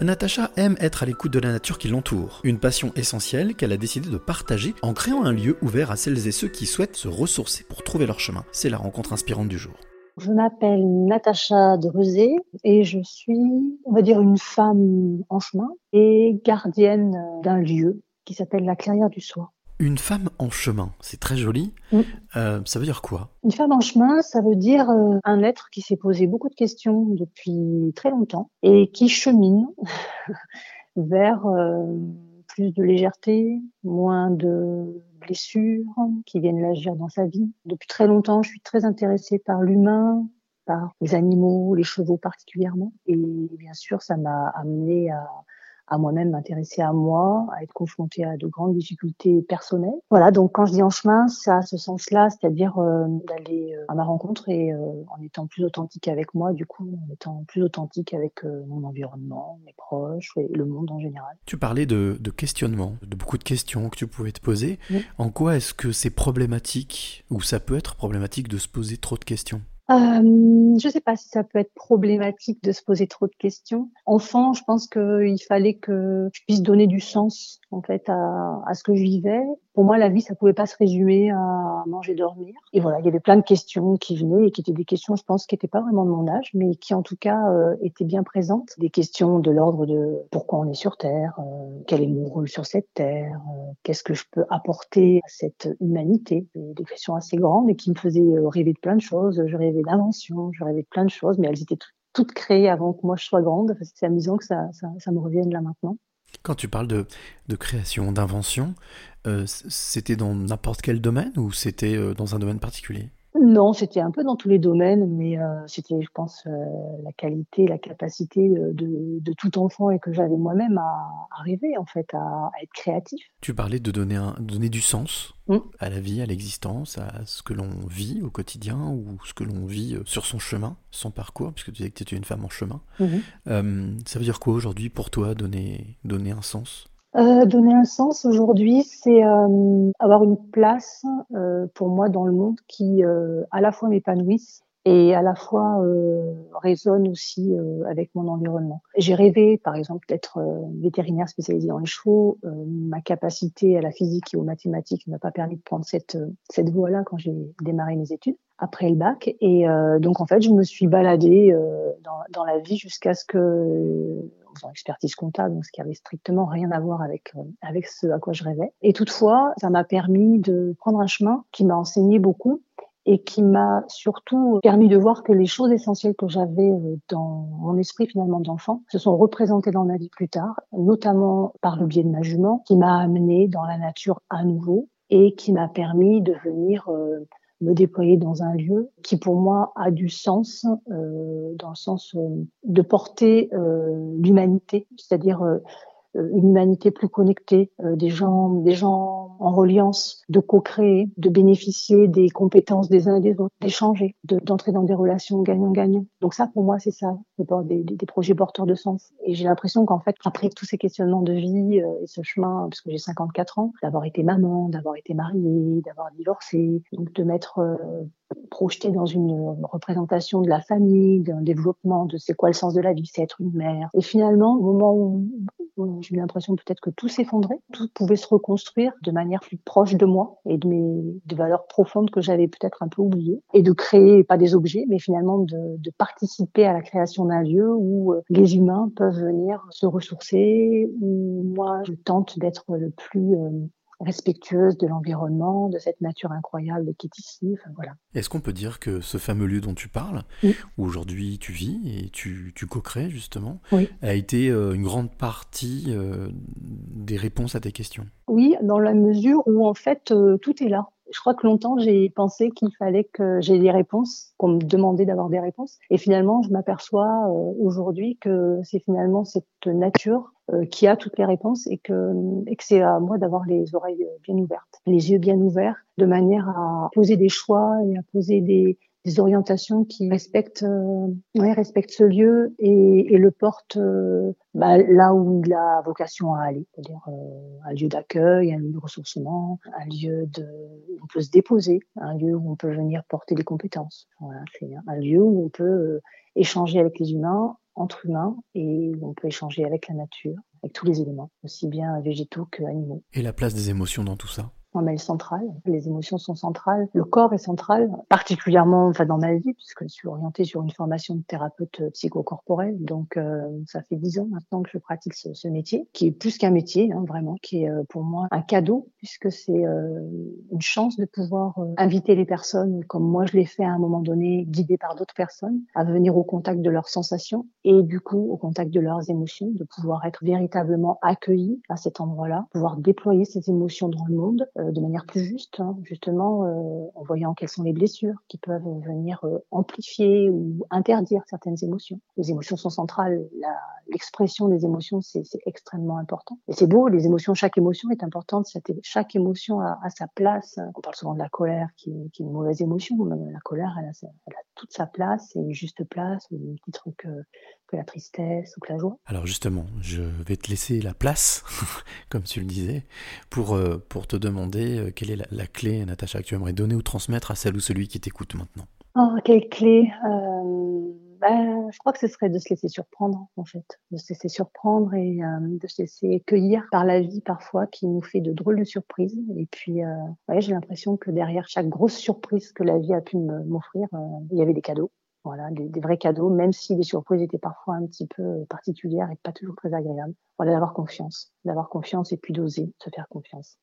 Natacha aime être à l'écoute de la nature qui l'entoure, une passion essentielle qu'elle a décidé de partager en créant un lieu ouvert à celles et ceux qui souhaitent se ressourcer pour trouver leur chemin. C'est la rencontre inspirante du jour. Je m'appelle Natacha Drezé et je suis, on va dire, une femme en chemin et gardienne d'un lieu qui s'appelle la Clairière du Soir. Une femme en chemin, c'est très joli. Euh, ça veut dire quoi? Une femme en chemin, ça veut dire euh, un être qui s'est posé beaucoup de questions depuis très longtemps et qui chemine vers euh, plus de légèreté, moins de blessures qui viennent l'agir dans sa vie. Depuis très longtemps, je suis très intéressée par l'humain, par les animaux, les chevaux particulièrement. Et bien sûr, ça m'a amené à à moi-même m'intéresser à moi, à être confrontée à de grandes difficultés personnelles. Voilà, donc quand je dis en chemin, ça a ce sens-là, c'est-à-dire euh, d'aller euh, à ma rencontre et euh, en étant plus authentique avec moi, du coup, en étant plus authentique avec mon environnement, mes proches et le monde en général. Tu parlais de, de questionnement, de beaucoup de questions que tu pouvais te poser. En quoi est-ce que c'est problématique ou ça peut être problématique de se poser trop de questions? Euh, je ne sais pas si ça peut être problématique de se poser trop de questions. Enfant, je pense qu'il fallait que je puisse donner du sens en fait à, à, ce que je vivais. Pour moi, la vie, ça pouvait pas se résumer à manger, dormir. Et voilà, il y avait plein de questions qui venaient et qui étaient des questions, je pense, qui n'étaient pas vraiment de mon âge, mais qui en tout cas euh, étaient bien présentes. Des questions de l'ordre de pourquoi on est sur Terre, euh, quel est mon rôle sur cette Terre, euh, qu'est-ce que je peux apporter à cette humanité. Des questions assez grandes et qui me faisaient rêver de plein de choses. Je rêvais d'invention, je rêvais de plein de choses, mais elles étaient toutes créées avant que moi je sois grande. C'est amusant que ça, ça, ça me revienne là maintenant. Quand tu parles de, création, d'invention, euh, c'était dans n'importe quel domaine ou c'était euh, dans un domaine particulier? Non, c'était un peu dans tous les domaines, mais euh, c'était, je pense, euh, la qualité, la capacité de, de, tout enfant et que j'avais moi-même à arriver en fait à, être créatif. Tu parlais de donner, un, donner du sens mmh. à la vie, à l'existence, à ce que l'on vit au quotidien ou ce que l'on vit euh, sur son chemin, son parcours, puisque tu disais que tu étais une femme en chemin. Mmh. ça veut dire quoi aujourd'hui pour toi donner, donner un sens? Euh, donner un sens aujourd'hui, c'est euh, avoir une place euh, pour moi dans le monde qui euh, à la fois m'épanouisse et à la fois euh, résonne aussi avec mon environnement. J'ai rêvé, par exemple, d'être vétérinaire spécialisé dans les chevaux. ma capacité à la physique et aux mathématiques ne m'a pas permis de prendre cette, cette voie-là quand j'ai démarré mes études après le bac. Et donc, en fait, je me suis baladée dans, dans la vie jusqu'à ce que expertise comptable, donc ce qui avait strictement rien à voir avec euh, avec ce à quoi je rêvais. Et toutefois, ça m'a permis de prendre un chemin qui m'a enseigné beaucoup et qui m'a surtout permis de voir que les choses essentielles que j'avais euh, dans mon esprit finalement d'enfant se sont représentées dans ma vie plus tard, notamment par le biais de ma jument, qui m'a amené dans la nature à nouveau et qui m'a permis de venir euh, me déployer dans un lieu qui pour moi a du sens euh, dans le sens euh, de porter euh, l'humanité, c'est-à-dire une humanité plus connectée, euh, des gens, des gens en reliance, de co-créer, de bénéficier des compétences des uns et des autres, d'échanger, d'entrer dans des relations gagnant-gagnant. Donc ça, pour moi, c'est ça, des, des, des, projets porteurs de sens. Et j'ai l'impression qu'en fait, après tous ces questionnements de vie euh, et ce chemin, parce que j'ai 54 ans, d'avoir été maman, d'avoir été mariée, d'avoir divorcé, donc de m'être projeté dans une représentation de la famille, d'un développement de c'est quoi le sens de la vie, c'est être une mère. Et finalement, au moment où j'ai eu l'impression peut-être que tout s'effondrait, tout pouvait se reconstruire de manière plus proche de moi et de mes valeurs profondes que j'avais peut-être un peu oubliées, et de créer pas des objets, mais finalement de, de participer à la création d'un lieu où euh, les humains peuvent venir se ressourcer, où moi je tente d'être le plus euh, respectueuse de l'environnement, de cette nature incroyable qui est ici. Enfin, voilà. Est-ce qu'on peut dire que ce fameux lieu dont tu parles, où aujourd'hui tu vis et tu, tu co-crées justement, a été euh, une grande partie euh, des réponses à tes questions? Oui, dans la mesure où en fait euh, tout est là. Je crois que longtemps j'ai pensé qu'il fallait que j'ai des réponses, qu'on me demandait d'avoir des réponses, et finalement je m'aperçois aujourd'hui que c'est finalement cette nature qui a toutes les réponses et que, et que c'est à moi d'avoir les oreilles bien ouvertes, les yeux bien ouverts, de manière à poser des choix et à poser des, des orientations qui respectent, euh, ouais, respectent ce lieu et, et le portent euh, bah, là où il a vocation à aller, c'est-à-dire euh, un lieu d'accueil, un lieu de ressourcement, un lieu de, où on peut se déposer, un lieu où on peut venir porter des compétences. Voilà, c'est un lieu où on peut échanger avec les humains entre humains et on peut échanger avec la nature, avec tous les éléments, aussi bien végétaux que animaux. Et la place des émotions dans tout ça? Elle est centrale. Les émotions sont centrales. Le corps est central, particulièrement enfin, dans ma vie, puisque je suis orientée sur une formation de thérapeute psychocorporel. Donc, euh, ça fait dix ans maintenant que je pratique ce, métier, qui est plus qu'un métier, hein, vraiment, qui est euh, pour moi un cadeau, puisque c'est euh, une chance de pouvoir inviter les personnes, comme moi je l'ai fait à un moment donné, guidée par d'autres personnes, à venir au contact de leurs sensations et du coup au contact de leurs émotions, de pouvoir être véritablement accueillis à cet endroit-là, pouvoir déployer ces émotions dans le monde euh, de manière plus juste, hein, justement euh, en voyant quelles sont les blessures qui peuvent venir euh, amplifier ou interdire certaines émotions. Les émotions sont centrales, l'expression des émotions c'est extrêmement important. Et c'est beau, les émotions, chaque émotion est importante, chaque émotion a, a, sa place. On parle souvent de la colère qui, qui est une mauvaise émotion, mais la colère elle a, elle a toute sa place et une juste place, un petit truc que la tristesse ou que la joie. Alors justement, je vais te laisser la place, comme tu le disais, pour, pour te demander euh, quelle est la, clé, Natacha, que tu aimerais donner ou transmettre à celle ou celui qui t'écoute maintenant Oh, quelle clé euh, Je crois que ce serait de se laisser surprendre, en fait. De se laisser surprendre et euh, de se laisser cueillir par la vie parfois qui nous fait de drôles de surprises. Et puis, ouais, j'ai l'impression que derrière chaque grosse surprise que la vie a pu m'offrir, il y avait des cadeaux. Voilà, des, des, vrais cadeaux, même si les surprises étaient parfois un petit peu particulières et pas toujours très agréables. Voilà, d'avoir confiance, d'avoir confiance et puis d'oser se faire confiance.